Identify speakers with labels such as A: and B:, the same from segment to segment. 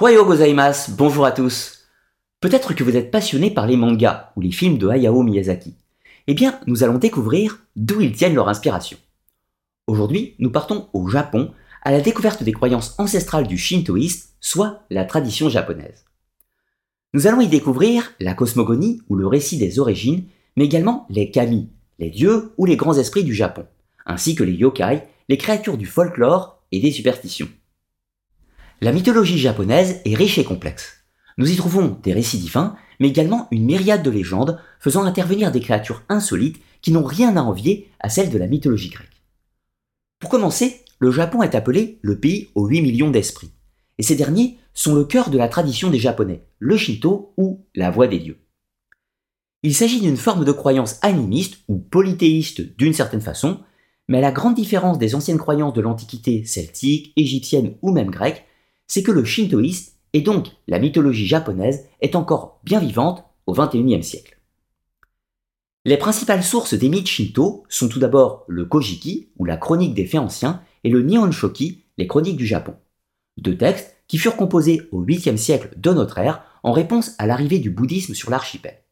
A: Hoyo gozaimasu, bonjour à tous. Peut-être que vous êtes passionné par les mangas ou les films de Hayao Miyazaki. Eh bien, nous allons découvrir d'où ils tiennent leur inspiration. Aujourd'hui, nous partons au Japon à la découverte des croyances ancestrales du shintoïsme, soit la tradition japonaise. Nous allons y découvrir la cosmogonie ou le récit des origines, mais également les kami, les dieux ou les grands esprits du Japon, ainsi que les yokai, les créatures du folklore et des superstitions. La mythologie japonaise est riche et complexe. Nous y trouvons des récits divins, mais également une myriade de légendes faisant intervenir des créatures insolites qui n'ont rien à envier à celles de la mythologie grecque. Pour commencer, le Japon est appelé le pays aux 8 millions d'esprits, et ces derniers sont le cœur de la tradition des Japonais, le Shinto ou la voix des dieux. Il s'agit d'une forme de croyance animiste ou polythéiste d'une certaine façon, mais la grande différence des anciennes croyances de l'Antiquité celtique, égyptienne ou même grecque, c'est que le shintoïsme, et donc la mythologie japonaise, est encore bien vivante au XXIe siècle. Les principales sources des mythes shinto sont tout d'abord le Kojiki, ou la chronique des faits anciens, et le Nihon Shoki, les chroniques du Japon. Deux textes qui furent composés au 8e siècle de notre ère en réponse à l'arrivée du bouddhisme sur l'archipel.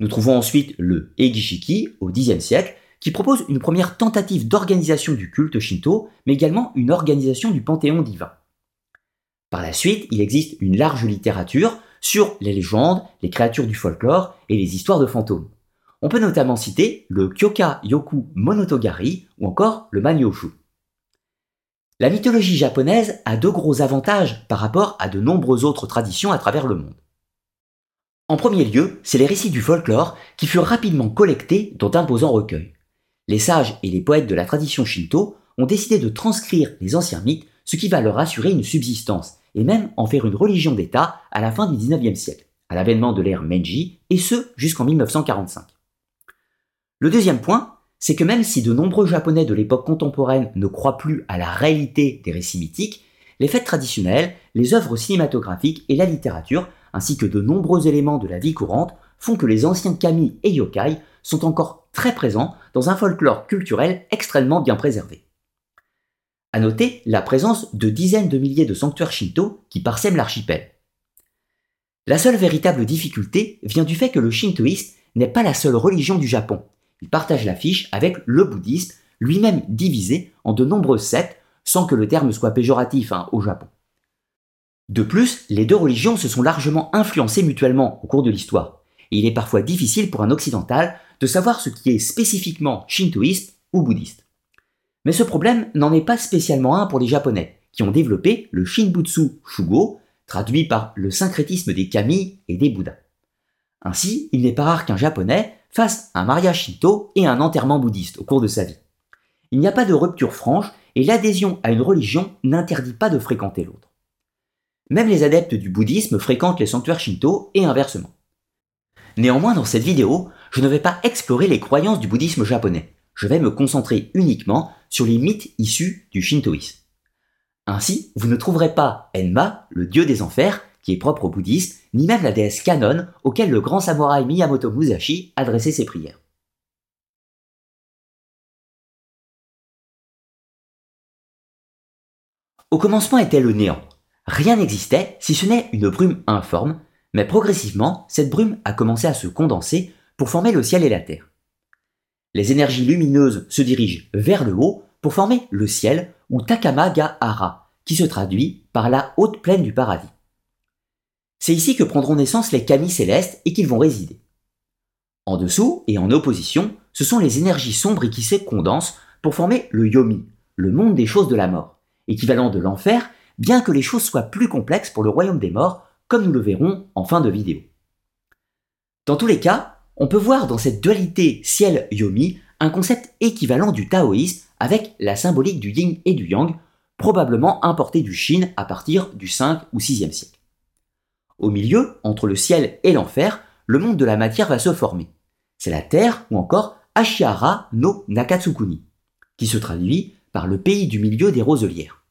A: Nous trouvons ensuite le Egishiki au Xe siècle, qui propose une première tentative d'organisation du culte shinto, mais également une organisation du panthéon divin. Par la suite, il existe une large littérature sur les légendes, les créatures du folklore et les histoires de fantômes. On peut notamment citer le Kyoka Yoku Monotogari ou encore le Manyoshu. La mythologie japonaise a deux gros avantages par rapport à de nombreuses autres traditions à travers le monde. En premier lieu, c'est les récits du folklore qui furent rapidement collectés dans d'imposants recueils. Les sages et les poètes de la tradition shinto ont décidé de transcrire les anciens mythes, ce qui va leur assurer une subsistance, et même en faire une religion d'État à la fin du XIXe siècle, à l'avènement de l'ère Meiji, et ce jusqu'en 1945. Le deuxième point, c'est que même si de nombreux Japonais de l'époque contemporaine ne croient plus à la réalité des récits mythiques, les fêtes traditionnelles, les œuvres cinématographiques et la littérature, ainsi que de nombreux éléments de la vie courante, font que les anciens kami et yokai sont encore très présents dans un folklore culturel extrêmement bien préservé. À noter la présence de dizaines de milliers de sanctuaires shinto qui parsèment l'archipel. La seule véritable difficulté vient du fait que le shintoïsme n'est pas la seule religion du Japon. Il partage l'affiche avec le bouddhisme, lui-même divisé en de nombreuses sectes, sans que le terme soit péjoratif hein, au Japon. De plus, les deux religions se sont largement influencées mutuellement au cours de l'histoire, et il est parfois difficile pour un occidental de savoir ce qui est spécifiquement shintoïste ou bouddhiste. Mais ce problème n'en est pas spécialement un pour les Japonais, qui ont développé le Shinbutsu Shugo, traduit par le syncrétisme des kami et des bouddhas. Ainsi, il n'est pas rare qu'un Japonais fasse un mariage shinto et un enterrement bouddhiste au cours de sa vie. Il n'y a pas de rupture franche et l'adhésion à une religion n'interdit pas de fréquenter l'autre. Même les adeptes du bouddhisme fréquentent les sanctuaires shinto et inversement. Néanmoins, dans cette vidéo, je ne vais pas explorer les croyances du bouddhisme japonais. Je vais me concentrer uniquement sur les mythes issus du shintoïsme. Ainsi, vous ne trouverez pas Enma, le dieu des enfers, qui est propre au bouddhisme, ni même la déesse Kanon, auquel le grand samouraï Miyamoto Musashi adressait ses prières. Au commencement était le néant. Rien n'existait si ce n'est une brume informe, mais progressivement, cette brume a commencé à se condenser pour former le ciel et la terre. Les énergies lumineuses se dirigent vers le haut pour former le ciel ou Takamagahara, qui se traduit par la haute plaine du paradis. C'est ici que prendront naissance les kami célestes et qu'ils vont résider. En dessous et en opposition, ce sont les énergies sombres qui se condensent pour former le yomi, le monde des choses de la mort, équivalent de l'enfer, bien que les choses soient plus complexes pour le royaume des morts, comme nous le verrons en fin de vidéo. Dans tous les cas, on peut voir dans cette dualité ciel-yomi un concept équivalent du taoïsme avec la symbolique du yin et du yang, probablement importé du Chine à partir du 5 ou 6e siècle. Au milieu, entre le ciel et l'enfer, le monde de la matière va se former. C'est la terre ou encore Ashihara no Nakatsukuni, qui se traduit par le pays du milieu des roselières.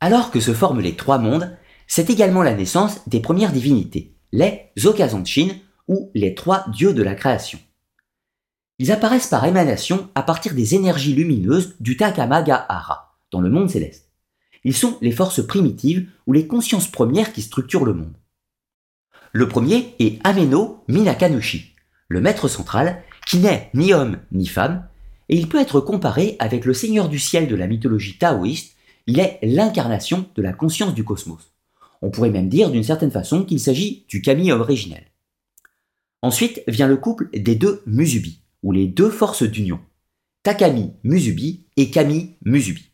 A: Alors que se forment les trois mondes, c'est également la naissance des premières divinités, les Zokazanshin ou les trois dieux de la création. Ils apparaissent par émanation à partir des énergies lumineuses du Takamagahara, dans le monde céleste. Ils sont les forces primitives ou les consciences premières qui structurent le monde. Le premier est Ameno Minakanushi, le maître central, qui n'est ni homme ni femme, et il peut être comparé avec le seigneur du ciel de la mythologie taoïste, il est l'incarnation de la conscience du cosmos. On pourrait même dire d'une certaine façon qu'il s'agit du kami originel. Ensuite vient le couple des deux Musubi, ou les deux forces d'union, Takami Musubi et Kami Musubi.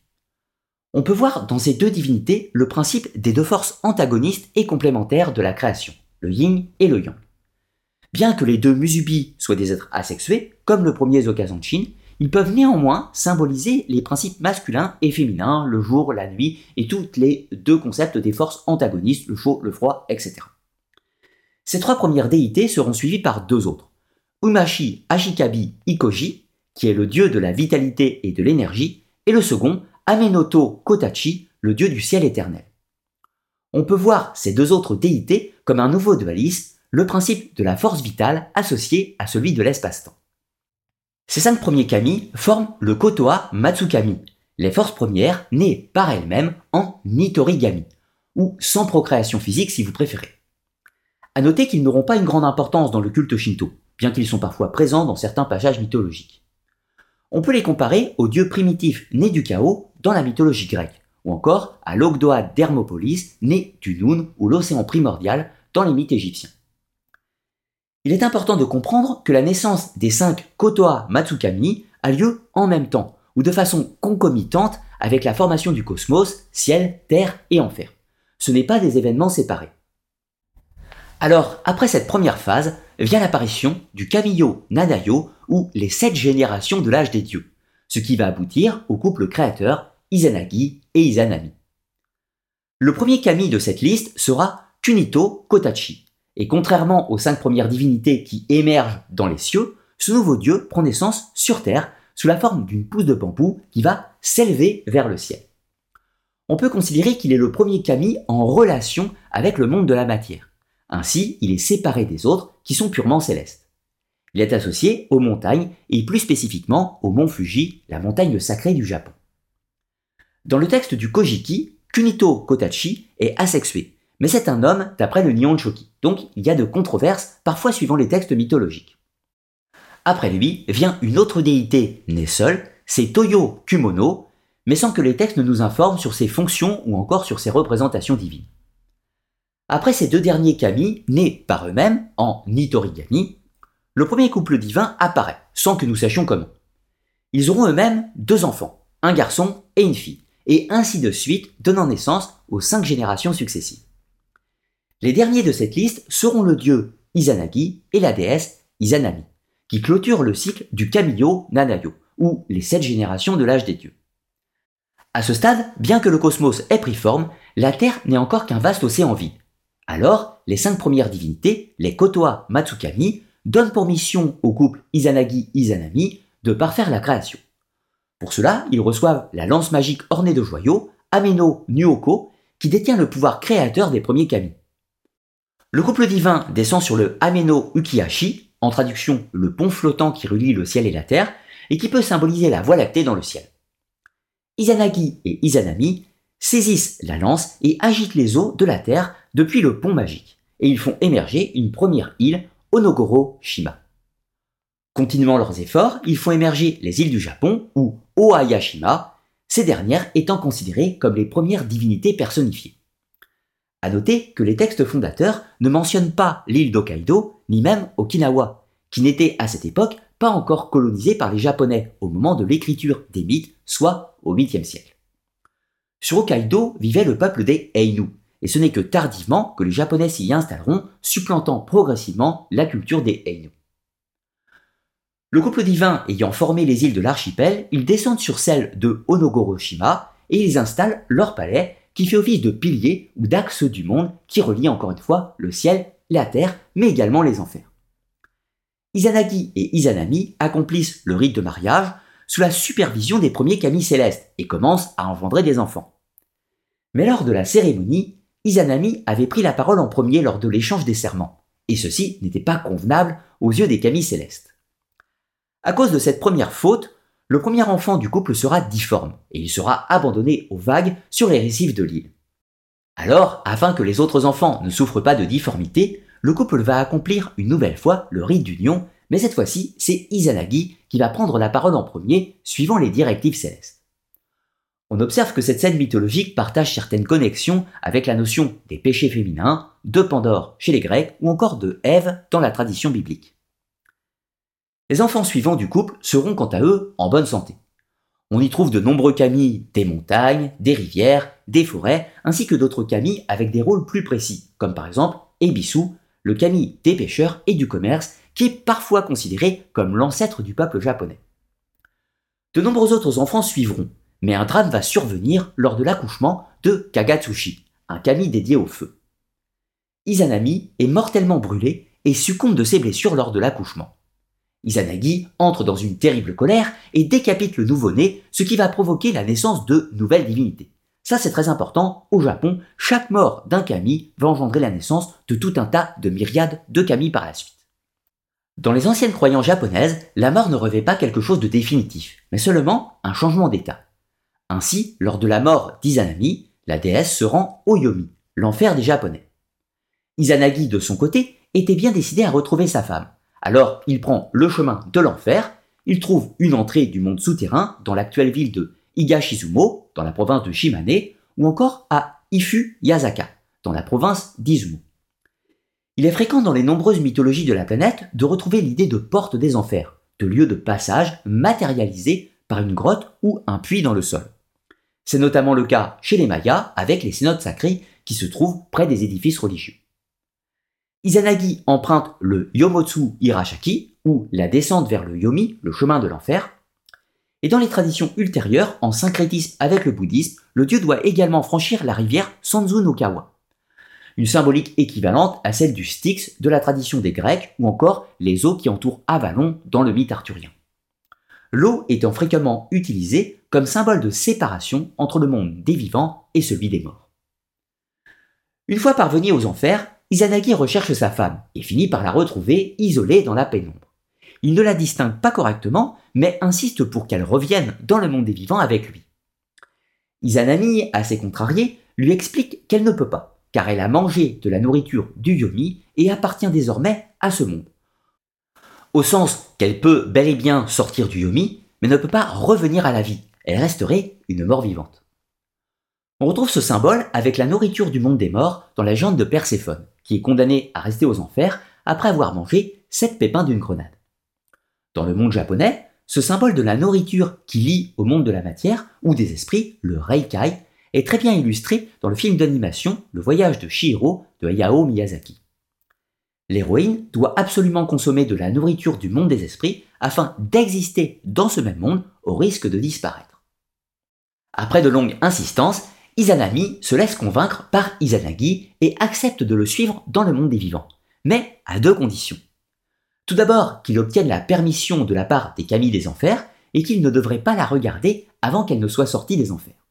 A: On peut voir dans ces deux divinités le principe des deux forces antagonistes et complémentaires de la création, le yin et le yang. Bien que les deux Musubi soient des êtres asexués, comme le premier Zokazanshin, ils peuvent néanmoins symboliser les principes masculins et féminins, le jour, la nuit, et toutes les deux concepts des forces antagonistes, le chaud, le froid, etc. Ces trois premières déités seront suivies par deux autres. Umashi Ashikabi Ikoji, qui est le dieu de la vitalité et de l'énergie, et le second, Amenoto Kotachi, le dieu du ciel éternel. On peut voir ces deux autres déités comme un nouveau dualisme, le principe de la force vitale associé à celui de l'espace-temps. Ces cinq premiers kami forment le Kotoa Matsukami, les forces premières nées par elles-mêmes en Nitorigami, ou sans procréation physique si vous préférez. À noter qu'ils n'auront pas une grande importance dans le culte shinto, bien qu'ils sont parfois présents dans certains passages mythologiques. On peut les comparer aux dieux primitifs nés du chaos dans la mythologie grecque, ou encore à l'Ogdoa d'Hermopolis, né du Noun ou l'océan primordial dans les mythes égyptiens. Il est important de comprendre que la naissance des cinq Kotoa Matsukami a lieu en même temps, ou de façon concomitante avec la formation du cosmos, ciel, terre et enfer. Ce n'est pas des événements séparés. Alors, après cette première phase, vient l'apparition du Kamiyo Nadayo, ou les sept générations de l'âge des dieux, ce qui va aboutir au couple créateur Izanagi et Izanami. Le premier kami de cette liste sera Kunito Kotachi, et contrairement aux cinq premières divinités qui émergent dans les cieux, ce nouveau dieu prend naissance sur Terre sous la forme d'une pousse de bambou qui va s'élever vers le ciel. On peut considérer qu'il est le premier kami en relation avec le monde de la matière. Ainsi, il est séparé des autres qui sont purement célestes. Il est associé aux montagnes et plus spécifiquement au mont Fuji, la montagne sacrée du Japon. Dans le texte du Kojiki, Kunito Kotachi est asexué, mais c'est un homme d'après le Nihon Shoki, donc il y a de controverses, parfois suivant les textes mythologiques. Après lui vient une autre déité née seule, c'est Toyo Kumono, mais sans que les textes nous informent sur ses fonctions ou encore sur ses représentations divines. Après ces deux derniers kami, nés par eux-mêmes en Nitorigami, le premier couple divin apparaît, sans que nous sachions comment. Ils auront eux-mêmes deux enfants, un garçon et une fille, et ainsi de suite, donnant naissance aux cinq générations successives. Les derniers de cette liste seront le dieu Izanagi et la déesse Izanami, qui clôturent le cycle du Kamiyo Nanayo, ou les sept générations de l'âge des dieux. À ce stade, bien que le cosmos ait pris forme, la Terre n'est encore qu'un vaste océan vide. Alors, les cinq premières divinités, les Kotoa Matsukami, donnent pour mission au couple Izanagi-Izanami de parfaire la création. Pour cela, ils reçoivent la lance magique ornée de joyaux, Ameno Nuoko, qui détient le pouvoir créateur des premiers kami. Le couple divin descend sur le Ameno Ukihashi, en traduction le pont flottant qui relie le ciel et la terre, et qui peut symboliser la voie lactée dans le ciel. Izanagi et Izanami saisissent la lance et agitent les eaux de la terre depuis le pont magique, et ils font émerger une première île, Onogoro Shima. Continuant leurs efforts, ils font émerger les îles du Japon, ou Oayashima, ces dernières étant considérées comme les premières divinités personnifiées. À noter que les textes fondateurs ne mentionnent pas l'île d'Hokkaido, ni même Okinawa, qui n'était à cette époque pas encore colonisée par les Japonais au moment de l'écriture des mythes, soit au 8e siècle. Sur Hokkaido vivait le peuple des Ainu, et ce n'est que tardivement que les Japonais s'y installeront, supplantant progressivement la culture des Ainu. Le couple divin ayant formé les îles de l'archipel, ils descendent sur celles de Onogoroshima et ils installent leur palais qui fait office de pilier ou d'axe du monde qui relie encore une fois le ciel, la terre, mais également les enfers. Izanagi et Izanami accomplissent le rite de mariage sous la supervision des premiers kami célestes et commencent à engendrer des enfants. Mais lors de la cérémonie, Izanami avait pris la parole en premier lors de l'échange des serments, et ceci n'était pas convenable aux yeux des kami célestes. À cause de cette première faute, le premier enfant du couple sera difforme et il sera abandonné aux vagues sur les récifs de l'île. Alors, afin que les autres enfants ne souffrent pas de difformité, le couple va accomplir une nouvelle fois le rite d'union, mais cette fois-ci, c'est Izanagi qui va prendre la parole en premier, suivant les directives célestes. On observe que cette scène mythologique partage certaines connexions avec la notion des péchés féminins, de Pandore chez les Grecs ou encore de Ève dans la tradition biblique. Les enfants suivants du couple seront quant à eux en bonne santé. On y trouve de nombreux kami des montagnes, des rivières, des forêts, ainsi que d'autres kami avec des rôles plus précis, comme par exemple Ebisu, le kami des pêcheurs et du commerce, qui est parfois considéré comme l'ancêtre du peuple japonais. De nombreux autres enfants suivront, mais un drame va survenir lors de l'accouchement de Kagatsushi, un kami dédié au feu. Izanami est mortellement brûlé et succombe de ses blessures lors de l'accouchement. Izanagi entre dans une terrible colère et décapite le nouveau-né, ce qui va provoquer la naissance de nouvelles divinités. Ça c'est très important, au Japon, chaque mort d'un kami va engendrer la naissance de tout un tas de myriades de kami par la suite. Dans les anciennes croyances japonaises, la mort ne revêt pas quelque chose de définitif, mais seulement un changement d'état. Ainsi, lors de la mort d'Izanami, la déesse se rend au Yomi, l'enfer des Japonais. Izanagi, de son côté, était bien décidé à retrouver sa femme. Alors, il prend le chemin de l'enfer, il trouve une entrée du monde souterrain dans l'actuelle ville de Higashizumo, dans la province de Shimane, ou encore à Ifu Yazaka, dans la province d'Izumo. Il est fréquent dans les nombreuses mythologies de la planète de retrouver l'idée de porte des enfers, de lieu de passage matérialisé par une grotte ou un puits dans le sol. C'est notamment le cas chez les Mayas avec les cénotes sacrées qui se trouvent près des édifices religieux. Izanagi emprunte le Yomotsu Hirashaki, ou la descente vers le Yomi, le chemin de l'enfer. Et dans les traditions ultérieures, en syncrétisme avec le bouddhisme, le dieu doit également franchir la rivière Sanzu no Kawa. Une symbolique équivalente à celle du Styx de la tradition des Grecs, ou encore les eaux qui entourent Avalon dans le mythe arthurien. L'eau étant fréquemment utilisée comme symbole de séparation entre le monde des vivants et celui des morts. Une fois parvenu aux enfers, Izanagi recherche sa femme et finit par la retrouver isolée dans la pénombre. Il ne la distingue pas correctement, mais insiste pour qu'elle revienne dans le monde des vivants avec lui. Izanami, assez contrarié, lui explique qu'elle ne peut pas, car elle a mangé de la nourriture du Yomi et appartient désormais à ce monde. Au sens qu'elle peut bel et bien sortir du Yomi, mais ne peut pas revenir à la vie, elle resterait une mort vivante. On retrouve ce symbole avec la nourriture du monde des morts dans la jante de Perséphone, qui est condamnée à rester aux enfers après avoir mangé sept pépins d'une grenade. Dans le monde japonais, ce symbole de la nourriture qui lie au monde de la matière ou des esprits, le Reikai, est très bien illustré dans le film d'animation Le voyage de Shihiro de Hayao Miyazaki. L'héroïne doit absolument consommer de la nourriture du monde des esprits afin d'exister dans ce même monde au risque de disparaître. Après de longues insistances, Izanami se laisse convaincre par Izanagi et accepte de le suivre dans le monde des vivants, mais à deux conditions. Tout d'abord, qu'il obtienne la permission de la part des Kami des enfers et qu'il ne devrait pas la regarder avant qu'elle ne soit sortie des enfers.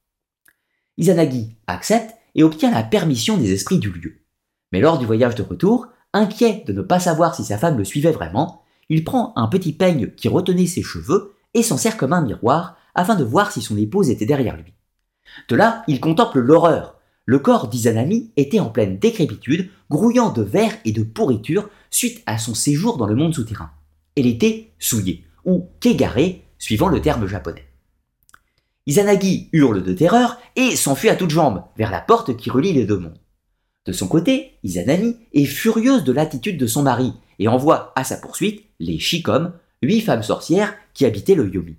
A: Izanagi accepte et obtient la permission des esprits du lieu. Mais lors du voyage de retour, inquiet de ne pas savoir si sa femme le suivait vraiment, il prend un petit peigne qui retenait ses cheveux et s'en sert comme un miroir afin de voir si son épouse était derrière lui. De là, il contemple l'horreur. Le corps d'Izanami était en pleine décrépitude, grouillant de verre et de pourriture suite à son séjour dans le monde souterrain. Elle était souillée, ou kégarée, suivant le terme japonais. Izanagi hurle de terreur et s'enfuit à toutes jambes vers la porte qui relie les deux mondes. De son côté, Izanami est furieuse de l'attitude de son mari et envoie à sa poursuite les Shikom, huit femmes sorcières qui habitaient le Yomi.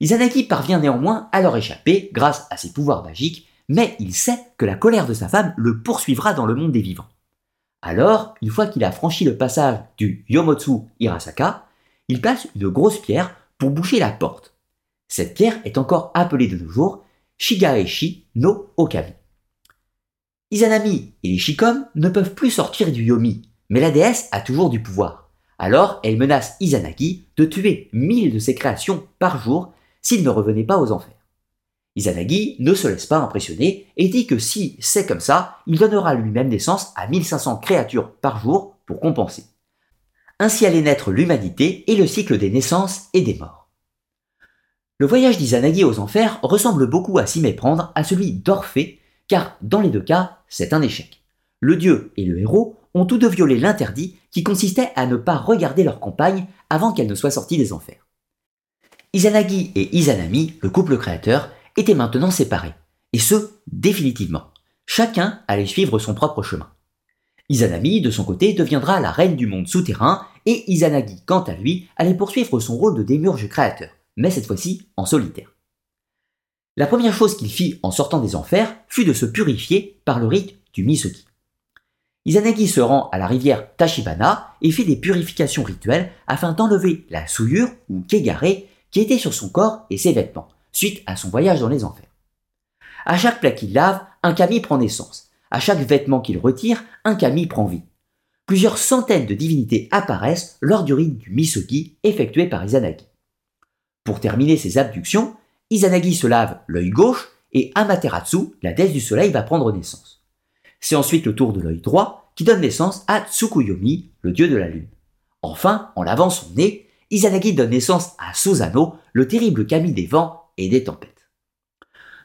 A: Izanagi parvient néanmoins à leur échapper grâce à ses pouvoirs magiques, mais il sait que la colère de sa femme le poursuivra dans le monde des vivants. Alors, une fois qu'il a franchi le passage du Yomotsu Hirasaka, il place une grosse pierre pour boucher la porte. Cette pierre est encore appelée de nos jours Shigaeshi no Okami. Izanami et les ne peuvent plus sortir du Yomi, mais la déesse a toujours du pouvoir. Alors, elle menace Izanagi de tuer mille de ses créations par jour s'il ne revenait pas aux enfers. Izanagi ne se laisse pas impressionner et dit que si c'est comme ça, il donnera lui-même naissance à 1500 créatures par jour pour compenser. Ainsi allait naître l'humanité et le cycle des naissances et des morts. Le voyage d'Izanagi aux enfers ressemble beaucoup à s'y méprendre à celui d'Orphée, car dans les deux cas, c'est un échec. Le dieu et le héros ont tous deux violé l'interdit qui consistait à ne pas regarder leur compagne avant qu'elle ne soit sortie des enfers. Izanagi et Izanami, le couple créateur, étaient maintenant séparés, et ce, définitivement. Chacun allait suivre son propre chemin. Izanami, de son côté, deviendra la reine du monde souterrain, et Izanagi, quant à lui, allait poursuivre son rôle de démurge créateur, mais cette fois-ci en solitaire. La première chose qu'il fit en sortant des enfers fut de se purifier par le rite du Misoki. Izanagi se rend à la rivière Tachibana et fait des purifications rituelles afin d'enlever la souillure ou kegare qui était sur son corps et ses vêtements, suite à son voyage dans les enfers. À chaque plat qu'il lave, un kami prend naissance. À chaque vêtement qu'il retire, un kami prend vie. Plusieurs centaines de divinités apparaissent lors du rite du Misogi effectué par Izanagi. Pour terminer ses abductions, Izanagi se lave l'œil gauche et Amaterasu, la déesse du soleil, va prendre naissance. C'est ensuite le tour de l'œil droit qui donne naissance à Tsukuyomi, le dieu de la lune. Enfin, en lavant son nez, Izanagi donne naissance à Susano, le terrible kami des vents et des tempêtes.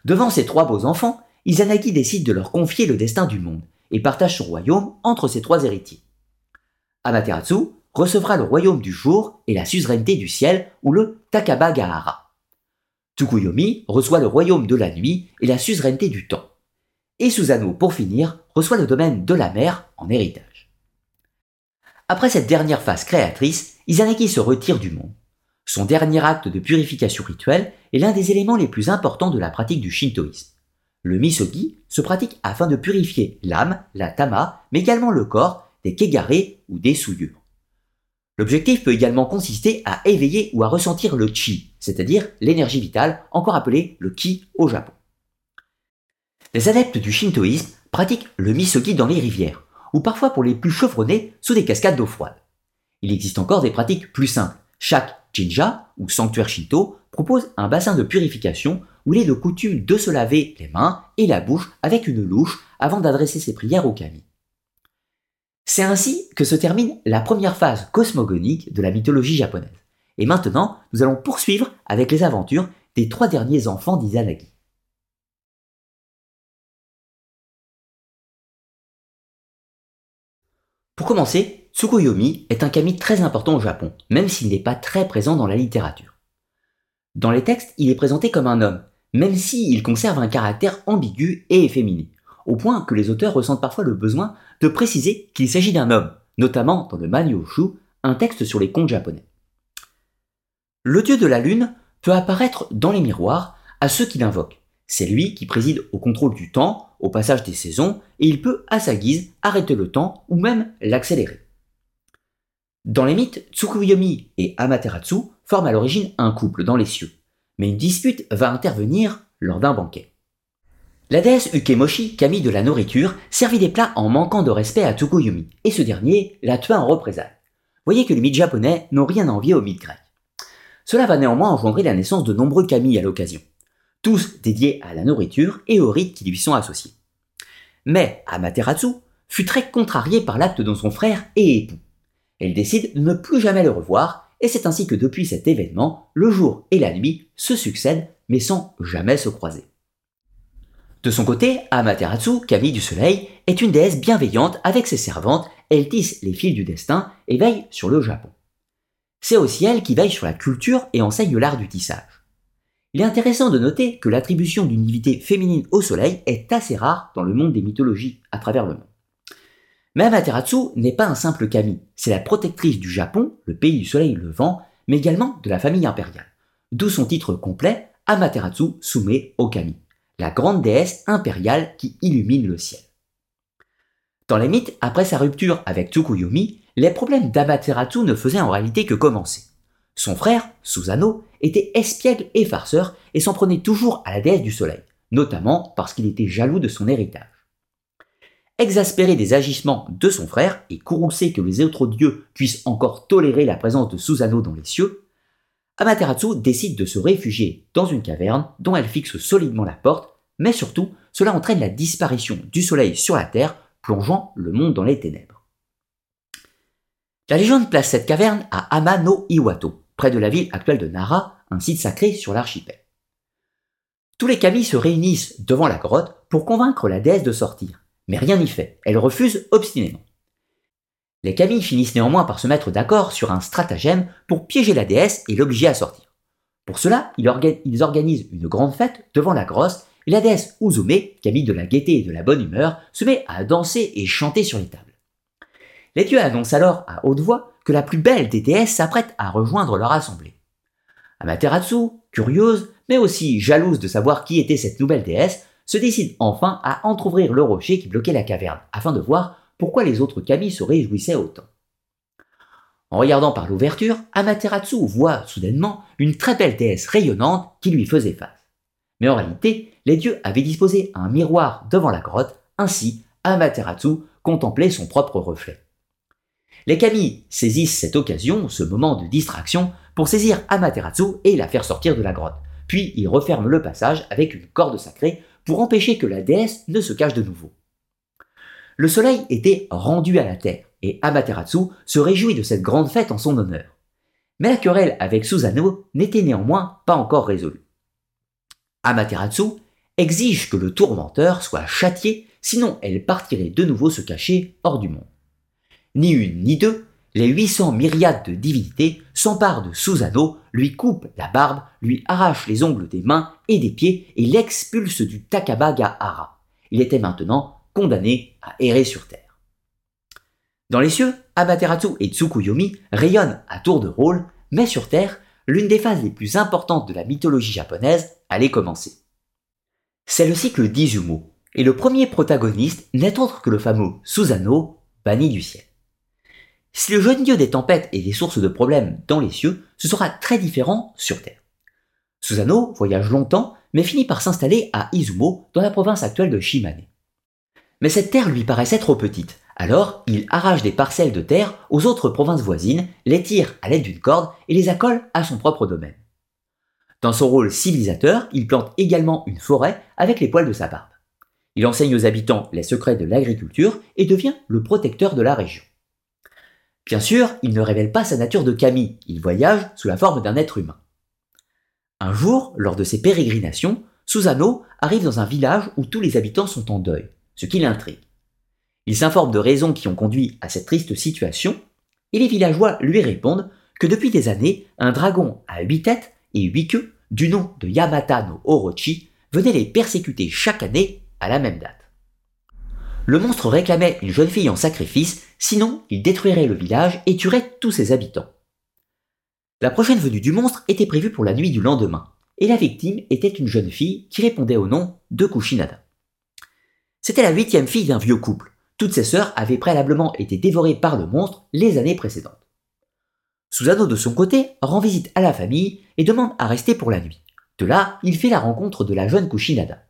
A: Devant ces trois beaux enfants, Izanagi décide de leur confier le destin du monde et partage son royaume entre ses trois héritiers. Amaterasu recevra le royaume du jour et la suzeraineté du ciel ou le Takabagahara. Tsukuyomi reçoit le royaume de la nuit et la suzeraineté du temps. Et Susano, pour finir, reçoit le domaine de la mer en héritage. Après cette dernière phase créatrice, Izanagi se retire du monde. Son dernier acte de purification rituelle est l'un des éléments les plus importants de la pratique du shintoïsme. Le misogi se pratique afin de purifier l'âme, la tama, mais également le corps des kegare ou des souillures. L'objectif peut également consister à éveiller ou à ressentir le chi, c'est-à-dire l'énergie vitale, encore appelée le ki au Japon. Les adeptes du shintoïsme pratiquent le misogi dans les rivières, ou parfois pour les plus chevronnés sous des cascades d'eau froide. Il existe encore des pratiques plus simples. Chaque jinja, ou sanctuaire shinto, propose un bassin de purification où il est de coutume de se laver les mains et la bouche avec une louche avant d'adresser ses prières au kami. C'est ainsi que se termine la première phase cosmogonique de la mythologie japonaise. Et maintenant, nous allons poursuivre avec les aventures des trois derniers enfants d'Izanagi. Pour commencer, Tsukuyomi est un kami très important au Japon, même s'il n'est pas très présent dans la littérature. Dans les textes, il est présenté comme un homme, même s'il conserve un caractère ambigu et efféminé au point que les auteurs ressentent parfois le besoin de préciser qu'il s'agit d'un homme, notamment dans le Manyoshu, un texte sur les contes japonais. Le dieu de la lune peut apparaître dans les miroirs à ceux qui l'invoquent. C'est lui qui préside au contrôle du temps, au passage des saisons, et il peut, à sa guise, arrêter le temps ou même l'accélérer. Dans les mythes, Tsukuyomi et Amaterasu forment à l'origine un couple dans les cieux, mais une dispute va intervenir lors d'un banquet. La déesse Ukemoshi, mis de la nourriture, servit des plats en manquant de respect à Tsukuyomi, et ce dernier la tua en représailles. Voyez que les mythes japonais n'ont rien à envier aux mythes grecs. Cela va néanmoins engendrer la naissance de nombreux kami à l'occasion, tous dédiés à la nourriture et aux rites qui lui sont associés. Mais Amaterasu fut très contrariée par l'acte de son frère et époux. Elle décide de ne plus jamais le revoir, et c'est ainsi que depuis cet événement, le jour et la nuit se succèdent, mais sans jamais se croiser. De son côté, Amaterasu, Kami du Soleil, est une déesse bienveillante avec ses servantes, elle tisse les fils du destin et veille sur le Japon. C'est aussi elle qui veille sur la culture et enseigne l'art du tissage. Il est intéressant de noter que l'attribution d'une divinité féminine au soleil est assez rare dans le monde des mythologies à travers le monde. Mais Amaterasu n'est pas un simple kami, c'est la protectrice du Japon, le pays du soleil levant, mais également de la famille impériale. D'où son titre complet, Amaterasu soumet au kami la grande déesse impériale qui illumine le ciel. Dans les mythes, après sa rupture avec Tsukuyomi, les problèmes d'Amaterasu ne faisaient en réalité que commencer. Son frère, Susano, était espiègle et farceur et s'en prenait toujours à la déesse du soleil, notamment parce qu'il était jaloux de son héritage. Exaspéré des agissements de son frère et courroucé que les autres dieux puissent encore tolérer la présence de Susano dans les cieux, Amaterasu décide de se réfugier dans une caverne dont elle fixe solidement la porte, mais surtout, cela entraîne la disparition du soleil sur la Terre, plongeant le monde dans les ténèbres. La légende place cette caverne à Amano Iwato, près de la ville actuelle de Nara, un site sacré sur l'archipel. Tous les kami se réunissent devant la grotte pour convaincre la déesse de sortir, mais rien n'y fait, elle refuse obstinément. Les kami finissent néanmoins par se mettre d'accord sur un stratagème pour piéger la déesse et l'obliger à sortir. Pour cela, ils, organisent une grande fête devant la grotte et la déesse Uzume, kami de la gaieté et de la bonne humeur, se met à danser et chanter sur les tables. Les dieux annoncent alors à haute voix que la plus belle des déesses s'apprête à rejoindre leur assemblée. Amaterasu, curieuse, mais aussi jalouse de savoir qui était cette nouvelle déesse, se décide enfin à entr'ouvrir le rocher qui bloquait la caverne, afin de voir pourquoi les autres kami se réjouissaient autant. En regardant par l'ouverture, Amaterasu voit soudainement une très belle déesse rayonnante qui lui faisait face. Mais en réalité, les dieux avaient disposé un miroir devant la grotte, ainsi Amaterasu contemplait son propre reflet. Les kami saisissent cette occasion, ce moment de distraction, pour saisir Amaterasu et la faire sortir de la grotte. Puis ils referment le passage avec une corde sacrée pour empêcher que la déesse ne se cache de nouveau. Le soleil était rendu à la terre et Amaterasu se réjouit de cette grande fête en son honneur. Mais la querelle avec Susanoo n'était néanmoins pas encore résolue. Amaterasu exige que le tourmenteur soit châtié, sinon elle partirait de nouveau se cacher hors du monde. Ni une ni deux, les 800 myriades de divinités s'emparent de Susanoo, lui coupent la barbe, lui arrachent les ongles des mains et des pieds et l'expulsent du Takabagahara. Il était maintenant condamné à errer sur terre. Dans les cieux, Amaterasu et Tsukuyomi rayonnent à tour de rôle, mais sur terre, l'une des phases les plus importantes de la mythologie japonaise allait commencer. C'est le cycle d'Izumo, et le premier protagoniste n'est autre que le fameux Susanoo, banni du ciel. Si le jeune dieu des tempêtes est des sources de problèmes dans les cieux, ce sera très différent sur Terre. Susanoo voyage longtemps, mais finit par s'installer à Izumo, dans la province actuelle de Shimane. Mais cette terre lui paraissait trop petite, alors il arrache des parcelles de terre aux autres provinces voisines, les tire à l'aide d'une corde et les accole à son propre domaine. Dans son rôle civilisateur, il plante également une forêt avec les poils de sa barbe. Il enseigne aux habitants les secrets de l'agriculture et devient le protecteur de la région. Bien sûr, il ne révèle pas sa nature de Camille, il voyage sous la forme d'un être humain. Un jour, lors de ses pérégrinations, Susano arrive dans un village où tous les habitants sont en deuil, ce qui l'intrigue. Il s'informe de raisons qui ont conduit à cette triste situation, et les villageois lui répondent que depuis des années, un dragon à huit têtes et huit queues, du nom de Yamata no Orochi, venait les persécuter chaque année à la même date. Le monstre réclamait une jeune fille en sacrifice, sinon il détruirait le village et tuerait tous ses habitants. La prochaine venue du monstre était prévue pour la nuit du lendemain, et la victime était une jeune fille qui répondait au nom de Kushinada. C'était la huitième fille d'un vieux couple. Toutes ses sœurs avaient préalablement été dévorées par le monstre les années précédentes. Susano de son côté rend visite à la famille et demande à rester pour la nuit. De là, il fait la rencontre de la jeune Kushinada.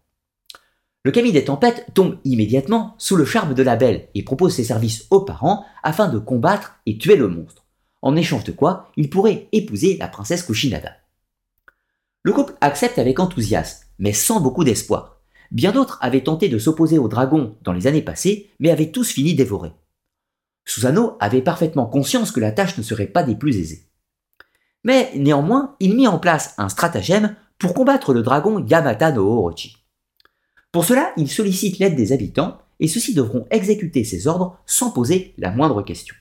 A: Le Camille des Tempêtes tombe immédiatement sous le charme de la belle et propose ses services aux parents afin de combattre et tuer le monstre, en échange de quoi il pourrait épouser la princesse Kushinada. Le couple accepte avec enthousiasme, mais sans beaucoup d'espoir. Bien d'autres avaient tenté de s'opposer au dragon dans les années passées, mais avaient tous fini dévorés. Susano avait parfaitement conscience que la tâche ne serait pas des plus aisées. Mais néanmoins, il mit en place un stratagème pour combattre le dragon Yamata no Orochi. Pour cela, il sollicite l'aide des habitants et ceux-ci devront exécuter ses ordres sans poser la moindre question.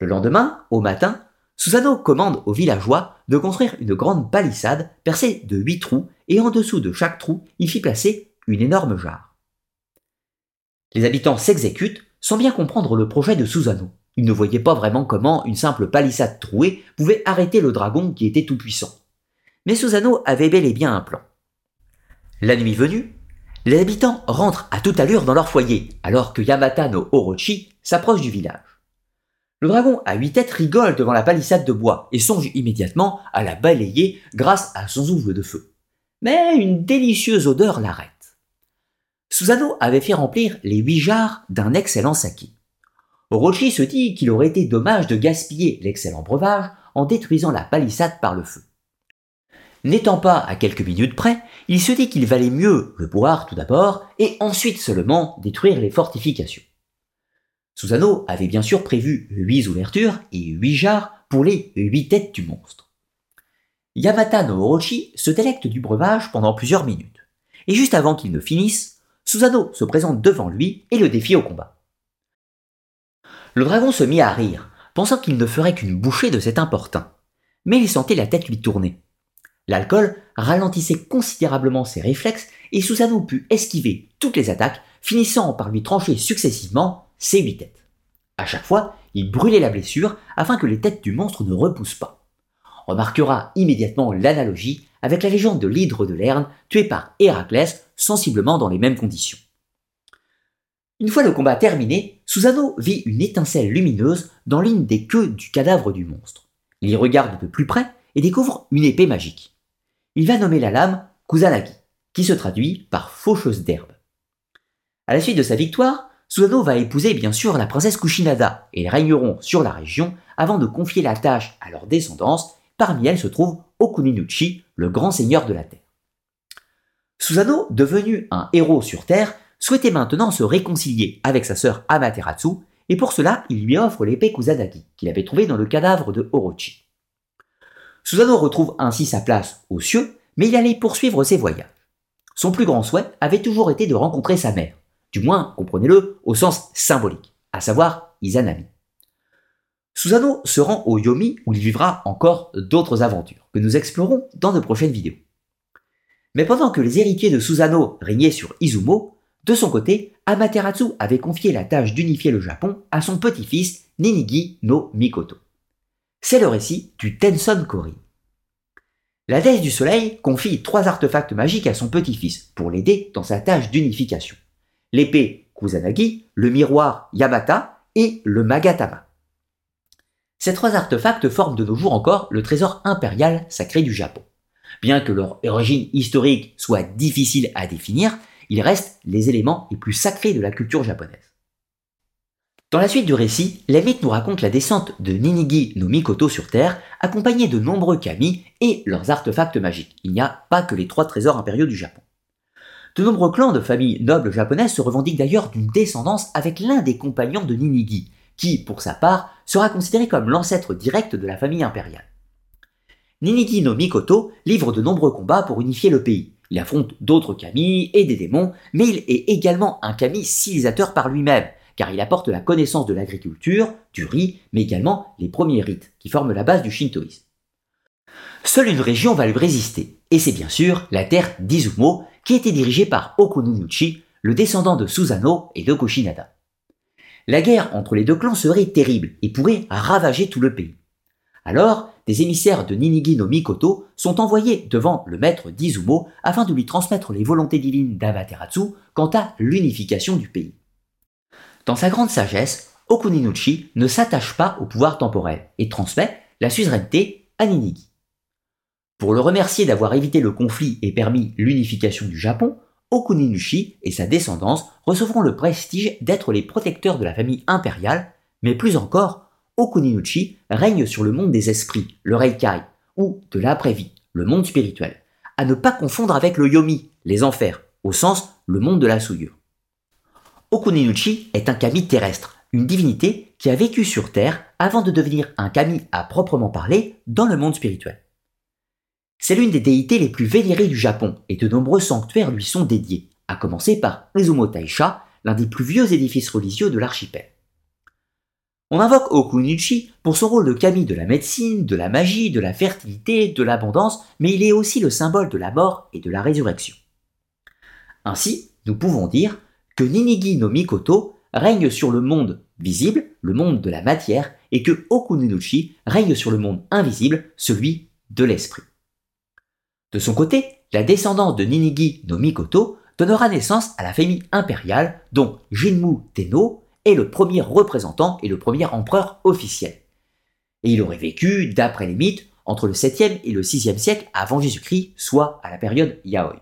A: Le lendemain, au matin, Susano commande aux villageois de construire une grande palissade percée de huit trous et en dessous de chaque trou, il fit placer une énorme jarre. Les habitants s'exécutent sans bien comprendre le projet de Susano. Ils ne voyaient pas vraiment comment une simple palissade trouée pouvait arrêter le dragon qui était tout puissant. Mais Susano avait bel et bien un plan. La nuit venue, les habitants rentrent à toute allure dans leur foyer, alors que Yamata no Orochi s'approche du village. Le dragon à huit têtes rigole devant la palissade de bois et songe immédiatement à la balayer grâce à son ouvre de feu. Mais une délicieuse odeur l'arrête. Susano avait fait remplir les huit jarres d'un excellent saké. Orochi se dit qu'il aurait été dommage de gaspiller l'excellent breuvage en détruisant la palissade par le feu. N'étant pas à quelques minutes près, il se dit qu'il valait mieux le boire tout d'abord et ensuite seulement détruire les fortifications. Susano avait bien sûr prévu huit ouvertures et huit jarres pour les huit têtes du monstre. Yamata no Orochi se délecte du breuvage pendant plusieurs minutes. Et juste avant qu'il ne finisse, Susanoo se présente devant lui et le défie au combat. Le dragon se mit à rire, pensant qu'il ne ferait qu'une bouchée de cet importun. Mais il sentait la tête lui tourner. L'alcool ralentissait considérablement ses réflexes et Susanoo put esquiver toutes les attaques, finissant par lui trancher successivement ses huit têtes. À chaque fois, il brûlait la blessure afin que les têtes du monstre ne repoussent pas. Remarquera immédiatement l'analogie avec la légende de l'hydre de Lerne tué par Héraclès sensiblement dans les mêmes conditions. Une fois le combat terminé, Susanoo vit une étincelle lumineuse dans l'une des queues du cadavre du monstre. Il y regarde de plus près et découvre une épée magique. Il va nommer la lame Kusanagi, qui se traduit par faucheuse d'herbe. À la suite de sa victoire, Susanoo va épouser bien sûr la princesse Kushinada et ils régneront sur la région avant de confier la tâche à leur descendance. Parmi elles se trouve Okuninuchi, le grand seigneur de la terre. Susanoo, devenu un héros sur Terre, souhaitait maintenant se réconcilier avec sa sœur Amaterasu, et pour cela, il lui offre l'épée Kusanagi, qu'il avait trouvée dans le cadavre de Orochi. Susanoo retrouve ainsi sa place aux cieux, mais il allait poursuivre ses voyages. Son plus grand souhait avait toujours été de rencontrer sa mère, du moins, comprenez-le, au sens symbolique, à savoir Izanami. Susanoo se rend au Yomi où il vivra encore d'autres aventures, que nous explorons dans de prochaines vidéos. Mais pendant que les héritiers de Susanoo régnaient sur Izumo, de son côté, Amaterasu avait confié la tâche d'unifier le Japon à son petit-fils Ninigi no Mikoto. C'est le récit du Tenson Kori. La déesse du soleil confie trois artefacts magiques à son petit-fils pour l'aider dans sa tâche d'unification. L'épée Kusanagi, le miroir Yamata et le Magatama. Ces trois artefacts forment de nos jours encore le trésor impérial sacré du Japon. Bien que leur origine historique soit difficile à définir, ils restent les éléments les plus sacrés de la culture japonaise. Dans la suite du récit, les mythes nous racontent la descente de Ninigi no Mikoto sur Terre, accompagnée de nombreux kami et leurs artefacts magiques. Il n'y a pas que les trois trésors impériaux du Japon. De nombreux clans de familles nobles japonaises se revendiquent d'ailleurs d'une descendance avec l'un des compagnons de Ninigi, qui, pour sa part, sera considéré comme l'ancêtre direct de la famille impériale. Ninigi no Mikoto livre de nombreux combats pour unifier le pays. Il affronte d'autres kami et des démons, mais il est également un kami civilisateur par lui-même, car il apporte la connaissance de l'agriculture, du riz, mais également les premiers rites, qui forment la base du shintoïsme. Seule une région va lui résister, et c'est bien sûr la terre d'Izumo, qui était dirigée par Okununuchi, le descendant de Susanoo et de Koshinada. La guerre entre les deux clans serait terrible et pourrait ravager tout le pays. Alors, des émissaires de Ninigi no Mikoto sont envoyés devant le maître d'Izumo afin de lui transmettre les volontés divines d'Amaterasu quant à l'unification du pays. Dans sa grande sagesse, Okuninuchi ne s'attache pas au pouvoir temporel et transmet la suzeraineté à Ninigi. Pour le remercier d'avoir évité le conflit et permis l'unification du Japon, Okuninuchi et sa descendance recevront le prestige d'être les protecteurs de la famille impériale, mais plus encore, Okuninuchi règne sur le monde des esprits, le Reikai, ou de l'après-vie, le monde spirituel, à ne pas confondre avec le Yomi, les enfers, au sens le monde de la souillure. Okuninuchi est un kami terrestre, une divinité qui a vécu sur Terre avant de devenir un kami à proprement parler dans le monde spirituel. C'est l'une des déités les plus vénérées du Japon et de nombreux sanctuaires lui sont dédiés, à commencer par Izumo Taisha, l'un des plus vieux édifices religieux de l'archipel. On invoque Okunichi pour son rôle de kami de la médecine, de la magie, de la fertilité, de l'abondance, mais il est aussi le symbole de la mort et de la résurrection. Ainsi, nous pouvons dire que Ninigi no Mikoto règne sur le monde visible, le monde de la matière, et que Okuninuchi règne sur le monde invisible, celui de l'esprit. De son côté, la descendance de Ninigi no Mikoto donnera naissance à la famille impériale dont Jinmu Tenno est le premier représentant et le premier empereur officiel. Et il aurait vécu, d'après les mythes, entre le 7e et le 6e siècle avant Jésus-Christ, soit à la période Yaoi.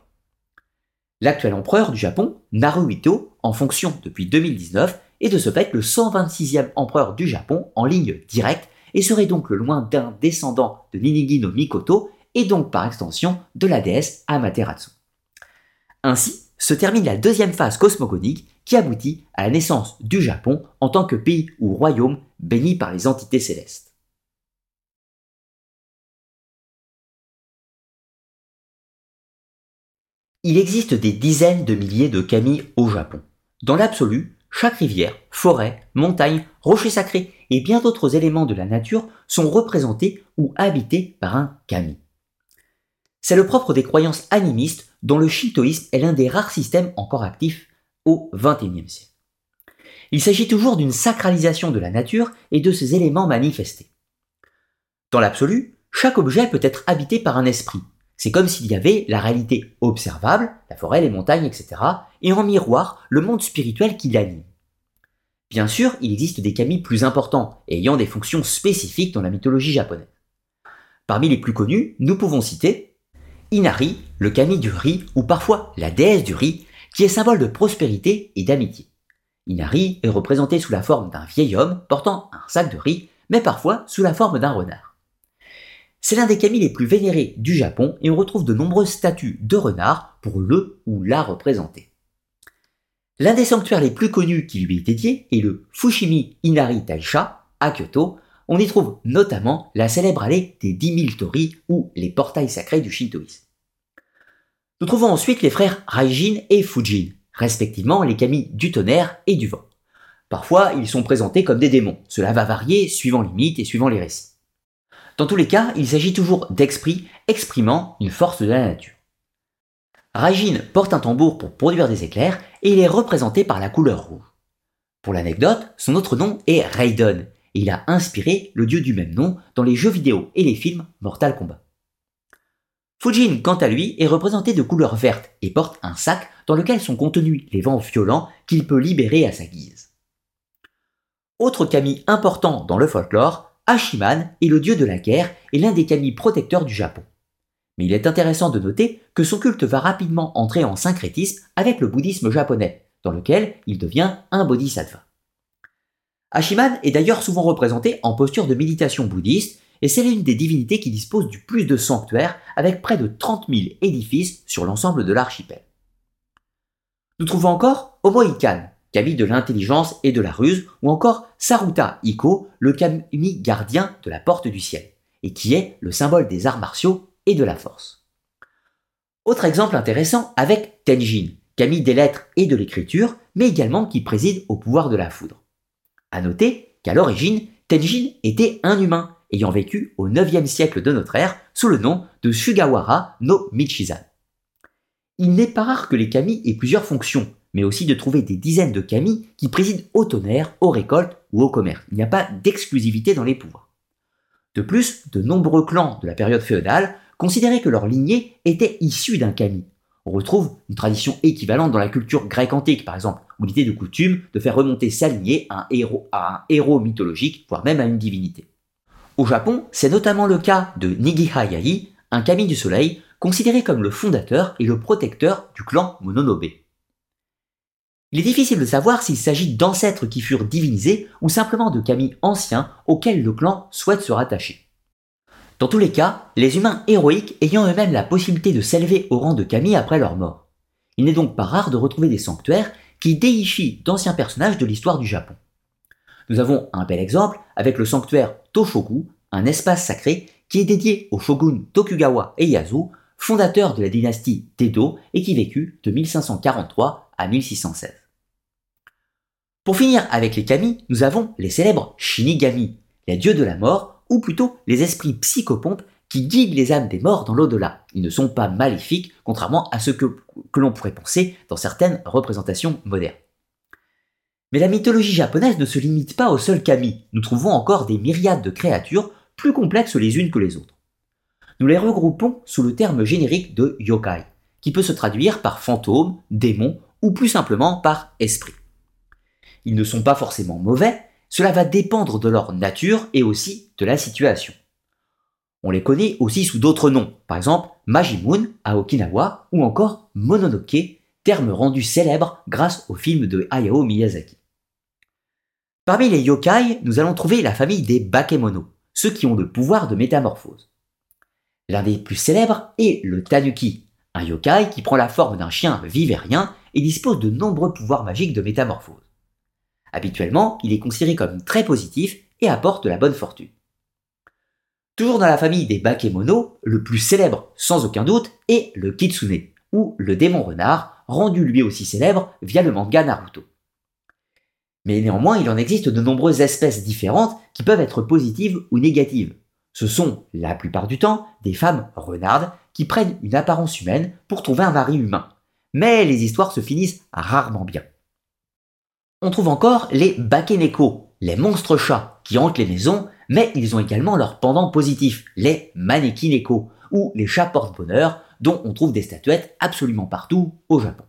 A: L'actuel empereur du Japon, Naruhito, en fonction depuis 2019, est de ce fait le 126e empereur du Japon en ligne directe et serait donc le lointain descendant de Ninigi no Mikoto et donc par extension de la déesse Amaterasu. Ainsi se termine la deuxième phase cosmogonique qui aboutit à la naissance du Japon en tant que pays ou royaume béni par les entités célestes. Il existe des dizaines de milliers de kami au Japon. Dans l'absolu, chaque rivière, forêt, montagne, rocher sacré et bien d'autres éléments de la nature sont représentés ou habités par un kami. C'est le propre des croyances animistes dont le shintoïsme est l'un des rares systèmes encore actifs au XXIe siècle. Il s'agit toujours d'une sacralisation de la nature et de ses éléments manifestés. Dans l'absolu, chaque objet peut être habité par un esprit, c'est comme s'il y avait la réalité observable, la forêt, les montagnes, etc., et en miroir, le monde spirituel qui l'anime. Bien sûr, il existe des kami plus importants, ayant des fonctions spécifiques dans la mythologie japonaise. Parmi les plus connus, nous pouvons citer Inari, le kami du riz, ou parfois la déesse du riz, qui est symbole de prospérité et d'amitié. Inari est représenté sous la forme d'un vieil homme portant un sac de riz, mais parfois sous la forme d'un renard. C'est l'un des kami les plus vénérés du Japon et on retrouve de nombreuses statues de renards pour le ou la représenter. L'un des sanctuaires les plus connus qui lui est dédié est le Fushimi Inari Taisha à Kyoto. On y trouve notamment la célèbre allée des 10 000 tori ou les portails sacrés du shintoïsme. Nous trouvons ensuite les frères Raijin et Fujin, respectivement les kami du tonnerre et du vent. Parfois, ils sont présentés comme des démons. Cela va varier suivant les mythes et suivant les récits. Dans tous les cas, il s'agit toujours d'esprits exprimant une force de la nature. Raijin porte un tambour pour produire des éclairs et il est représenté par la couleur rouge. Pour l'anecdote, son autre nom est Raiden et il a inspiré le dieu du même nom dans les jeux vidéo et les films Mortal Kombat. Fujin, quant à lui, est représenté de couleur verte et porte un sac dans lequel sont contenus les vents violents qu'il peut libérer à sa guise. Autre kami important dans le folklore, Hashiman est le dieu de la guerre et l'un des kami protecteurs du Japon. Mais il est intéressant de noter que son culte va rapidement entrer en syncrétisme avec le bouddhisme japonais, dans lequel il devient un bodhisattva. Hashiman est d'ailleurs souvent représenté en posture de méditation bouddhiste, et c'est l'une des divinités qui dispose du plus de sanctuaires, avec près de 30 000 édifices sur l'ensemble de l'archipel. Nous trouvons encore Omoikan, Kami de l'intelligence et de la ruse, ou encore Saruta Iko, le Kami gardien de la porte du ciel, et qui est le symbole des arts martiaux et de la force. Autre exemple intéressant avec Tenjin, Kami des lettres et de l'écriture, mais également qui préside au pouvoir de la foudre. À noter qu'à l'origine, Tenjin était un humain, ayant vécu au 9e siècle de notre ère sous le nom de Sugawara no Michizan. Il n'est pas rare que les kami aient plusieurs fonctions, mais aussi de trouver des dizaines de kami qui président au tonnerre, aux récoltes ou au commerce. Il n'y a pas d'exclusivité dans les pouvoirs. De plus, de nombreux clans de la période féodale considéraient que leur lignée était issue d'un kami. On retrouve une tradition équivalente dans la culture grecque antique, par exemple, où était de coutume de faire remonter sa à un héros mythologique, voire même à une divinité. Au Japon, c'est notamment le cas de Nigihayai, un kami du soleil, considéré comme le fondateur et le protecteur du clan Mononobe. Il est difficile de savoir s'il s'agit d'ancêtres qui furent divinisés ou simplement de kami anciens auxquels le clan souhaite se rattacher. Dans tous les cas, les humains héroïques ayant eux-mêmes la possibilité de s'élever au rang de kami après leur mort. Il n'est donc pas rare de retrouver des sanctuaires qui déifient d'anciens personnages de l'histoire du Japon. Nous avons un bel exemple avec le sanctuaire Toshoku, un espace sacré qui est dédié au shogun Tokugawa Ieyasu, fondateur de la dynastie Tedo et qui vécut de 1543 à 1616. Pour finir avec les kami, nous avons les célèbres shinigami, les dieux de la mort, ou plutôt les esprits psychopompes qui guident les âmes des morts dans l'au-delà. Ils ne sont pas maléfiques, contrairement à ce que, l'on pourrait penser dans certaines représentations modernes. Mais la mythologie japonaise ne se limite pas aux seuls kami. Nous trouvons encore des myriades de créatures plus complexes les unes que les autres. Nous les regroupons sous le terme générique de yokai, qui peut se traduire par fantôme, démon ou plus simplement par esprit. Ils ne sont pas forcément mauvais, cela va dépendre de leur nature et aussi de la situation. On les connaît aussi sous d'autres noms, par exemple Majimoon à Okinawa ou encore Mononoke, terme rendu célèbre grâce au film de Hayao Miyazaki. Parmi les yokai, nous allons trouver la famille des bakemono, ceux qui ont le pouvoir de métamorphose. L'un des plus célèbres est le tanuki, un yokai qui prend la forme d'un chien vivérien et dispose de nombreux pouvoirs magiques de métamorphose. Habituellement, il est considéré comme très positif et apporte la bonne fortune. Toujours dans la famille des bakemono, le plus célèbre, sans aucun doute, est le kitsune, ou le démon renard, rendu lui aussi célèbre via le manga Naruto. Mais néanmoins, il en existe de nombreuses espèces différentes qui peuvent être positives ou négatives. Ce sont, la plupart du temps, des femmes renardes qui prennent une apparence humaine pour trouver un mari humain. Mais les histoires se finissent rarement bien. On trouve encore les bakeneko, les monstres chats qui hantent les maisons, mais ils ont également leur pendant positif, les manekineko, ou les chats porte-bonheur, dont on trouve des statuettes absolument partout au Japon.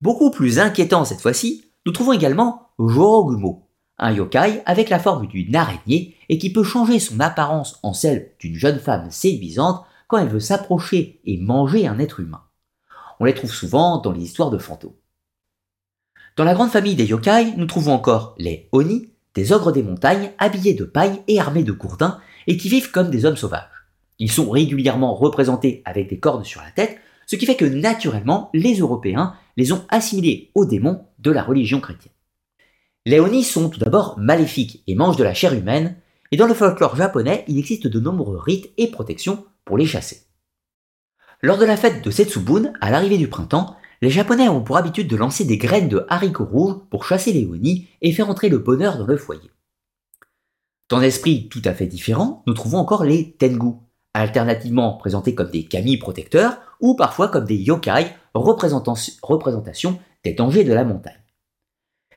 A: Beaucoup plus inquiétant cette fois-ci, nous trouvons également Jorogumo, un yokai avec la forme d'une araignée et qui peut changer son apparence en celle d'une jeune femme séduisante quand elle veut s'approcher et manger un être humain. On les trouve souvent dans les histoires de fantômes. Dans la grande famille des yokai, nous trouvons encore les oni, des ogres des montagnes habillés de paille et armés de gourdins et qui vivent comme des hommes sauvages. Ils sont régulièrement représentés avec des cornes sur la tête, ce qui fait que naturellement, les Européens les ont assimilés aux démons de la religion chrétienne. Les Oni sont tout d'abord maléfiques et mangent de la chair humaine, et dans le folklore japonais, il existe de nombreux rites et protections pour les chasser. Lors de la fête de Setsubun, à l'arrivée du printemps, les Japonais ont pour habitude de lancer des graines de haricots rouges pour chasser les Oni et faire entrer le bonheur dans le foyer. Dans un esprit tout à fait différent, nous trouvons encore les Tengu, alternativement présentés comme des kami protecteurs ou parfois comme des yokai, représentation des dangers de la montagne.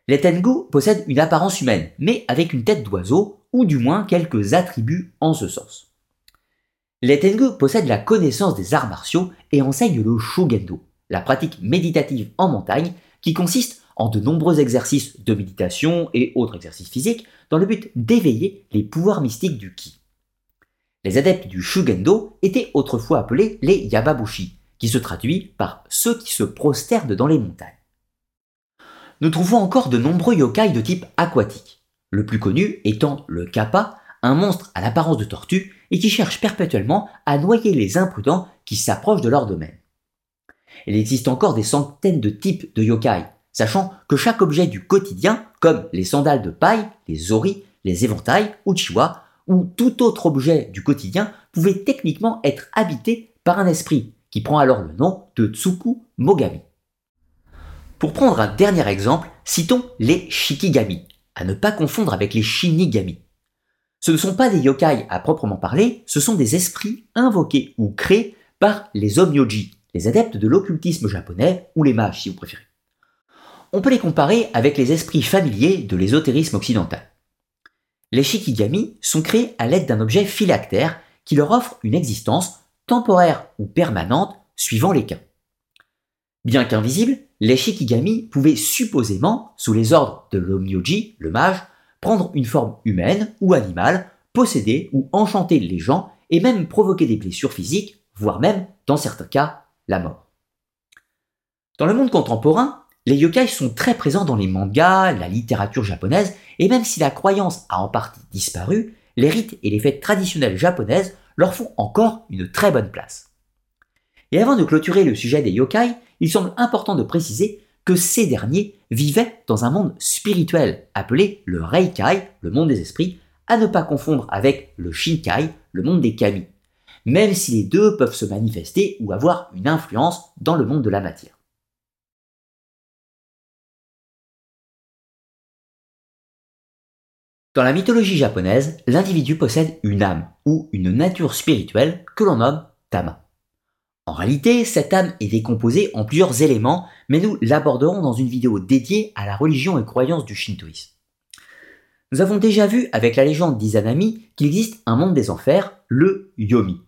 A: Les Tengu possèdent une apparence humaine, mais avec une tête d'oiseau, ou du moins quelques attributs en ce sens. Les Tengu possèdent la connaissance des arts martiaux et enseignent le Shugendo, la pratique méditative en montagne qui consiste en de nombreux exercices de méditation et autres exercices physiques dans le but d'éveiller les pouvoirs mystiques du ki. Les adeptes du Shugendo étaient autrefois appelés les Yababushi, qui se traduit par ceux qui se prosternent dans les montagnes nous trouvons encore de nombreux yokai de type aquatique. Le plus connu étant le kappa, un monstre à l'apparence de tortue et qui cherche perpétuellement à noyer les imprudents qui s'approchent de leur domaine. Il existe encore des centaines de types de yokai, sachant que chaque objet du quotidien, comme les sandales de paille, les ori, les éventails, uchiwa, ou tout autre objet du quotidien, pouvait techniquement être habité par un esprit, qui prend alors le nom de Tsuku Mogami. Pour prendre un dernier exemple, citons les Shikigami, à ne pas confondre avec les Shinigami. Ce ne sont pas des yokai à proprement parler, ce sont des esprits invoqués ou créés par les Omyoji, les adeptes de l'occultisme japonais, ou les mages si vous préférez. On peut les comparer avec les esprits familiers de l'ésotérisme occidental. Les Shikigami sont créés à l'aide d'un objet phylactère qui leur offre une existence temporaire ou permanente suivant les cas. Bien qu'invisibles, les Shikigami pouvaient supposément, sous les ordres de l'Omyoji, le mage, prendre une forme humaine ou animale, posséder ou enchanter les gens et même provoquer des blessures physiques, voire même, dans certains cas, Dans le monde contemporain, les yokai sont très présents dans les mangas, la littérature japonaise, et même si la croyance a en partie disparu, les rites et les fêtes traditionnelles japonaises leur font encore une très bonne place. Et avant de clôturer le sujet des yokai, il semble important de préciser que ces derniers vivaient dans un monde spirituel appelé le Reikai, le monde des esprits, à ne pas confondre avec le Shinkai, le monde des kami, même si les deux peuvent se manifester ou avoir une influence dans le monde de la matière. Dans la mythologie japonaise, l'individu possède une âme ou une nature spirituelle que l'on nomme Tama. En réalité, cette âme est décomposée en plusieurs éléments, mais nous l'aborderons dans une vidéo dédiée à la religion et croyance du shintoïsme. Nous avons déjà vu avec la légende d'Izanami qu'il existe un monde des enfers, le Yomi.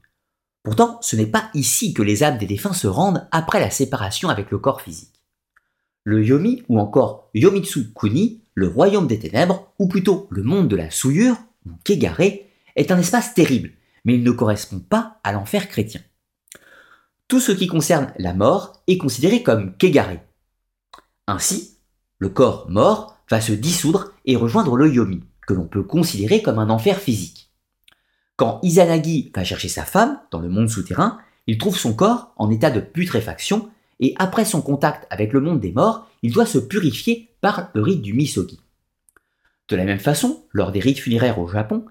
A: Pourtant, ce n'est pas ici que les âmes des défunts se rendent après la séparation avec le corps physique. Le Yomi, ou encore Yomitsu Kuni, le royaume des ténèbres, ou plutôt le monde de la souillure, ou Kegare, est un espace terrible, mais il ne correspond pas à l'enfer chrétien tout ce qui concerne la mort est considéré comme kégaré. Ainsi, le corps mort va se dissoudre et rejoindre le yomi, que l'on peut considérer comme un enfer physique. Quand Izanagi va chercher sa femme dans le monde souterrain, il trouve son corps en état de putréfaction et après son contact avec le monde des morts, il doit se purifier par le rite du misogi. De la même façon, lors des rites funéraires au Japon,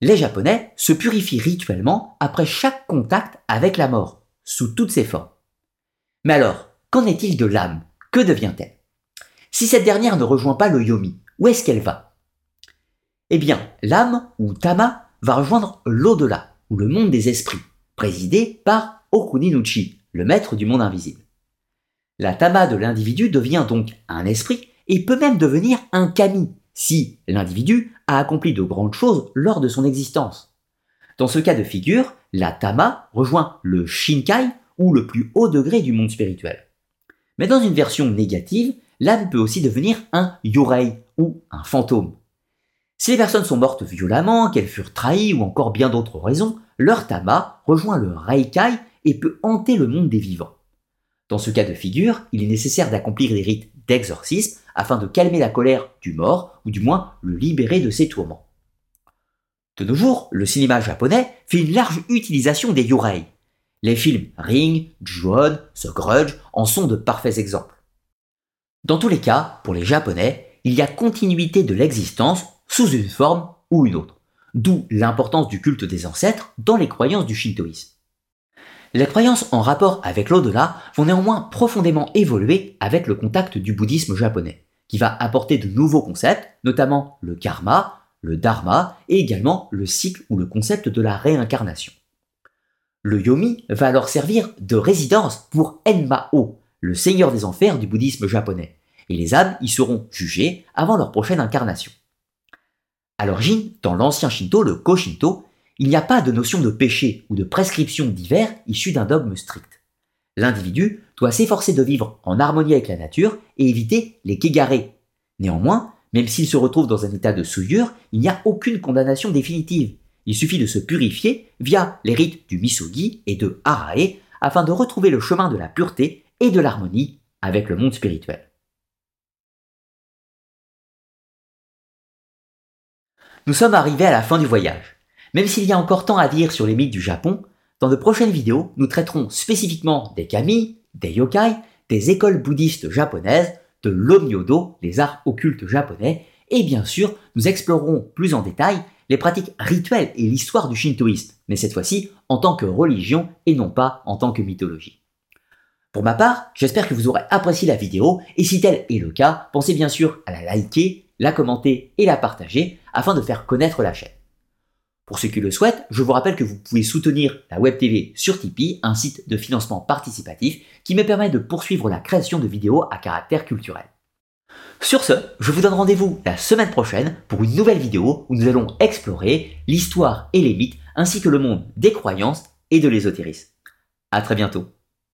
A: les Japonais se purifient rituellement après chaque contact avec la mort, sous toutes ses formes. Mais alors, qu'en est-il de l'âme? Que devient-elle? Si cette dernière ne rejoint pas le yomi, où est-ce qu'elle va? Eh bien, l'âme, ou tama, va rejoindre l'au-delà, ou le monde des esprits, présidé par Okuninuchi, le maître du monde invisible. La tama de l'individu devient donc un esprit et peut même devenir un kami si l'individu a accompli de grandes choses lors de son existence. Dans ce cas de figure, la tama rejoint le shinkai ou le plus haut degré du monde spirituel. Mais dans une version négative, l'âme peut aussi devenir un yurei ou un fantôme. Si les personnes sont mortes violemment, qu'elles furent trahies ou encore bien d'autres raisons, leur tama rejoint le reikai et peut hanter le monde des vivants. Dans ce cas de figure, il est nécessaire d'accomplir des rites d'exorcisme afin de calmer la colère du mort ou du moins le libérer de ses tourments. De nos jours, le cinéma japonais fait une large utilisation des yurei. Les films Ring, Ju-On, The Grudge en sont de parfaits exemples. Dans tous les cas, pour les japonais, il y a continuité de l'existence sous une forme ou une autre, d'où l'importance du culte des ancêtres dans les croyances du shintoïsme. Les croyances en rapport avec l'au-delà vont néanmoins profondément évoluer avec le contact du bouddhisme japonais, qui va apporter de nouveaux concepts, notamment le karma, le dharma et également le cycle ou le concept de la réincarnation. Le yomi va alors servir de résidence pour Enmao, le seigneur des enfers du bouddhisme japonais, et les âmes y seront jugées avant leur prochaine incarnation. À l'origine, dans l'ancien Shinto, le Koshinto, il n'y a pas de notion de péché ou de prescription divers issue d'un dogme strict. L'individu doit s'efforcer de vivre en harmonie avec la nature et éviter les kégarés. Néanmoins, même s'il se retrouve dans un état de souillure, il n'y a aucune condamnation définitive. Il suffit de se purifier via les rites du Misugi et de Arae afin de retrouver le chemin de la pureté et de l'harmonie avec le monde spirituel. Nous sommes arrivés à la fin du voyage. Même s'il y a encore tant à dire sur les mythes du Japon, dans de prochaines vidéos, nous traiterons spécifiquement des kami, des yokai, des écoles bouddhistes japonaises, de l'omyodo, les arts occultes japonais, et bien sûr, nous explorerons plus en détail les pratiques rituelles et l'histoire du shintoïsme, mais cette fois-ci en tant que religion et non pas en tant que mythologie. Pour ma part, j'espère que vous aurez apprécié la vidéo, et si tel est le cas, pensez bien sûr à la liker, la commenter et la partager afin de faire connaître la chaîne. Pour ceux qui le souhaitent, je vous rappelle que vous pouvez soutenir la Web TV sur Tipeee, un site de financement participatif qui me permet de poursuivre la création de vidéos à caractère culturel. Sur ce, je vous donne rendez-vous la semaine prochaine pour une nouvelle vidéo où nous allons explorer l'histoire et les mythes ainsi que le monde des croyances et de l'ésotérisme. À très bientôt.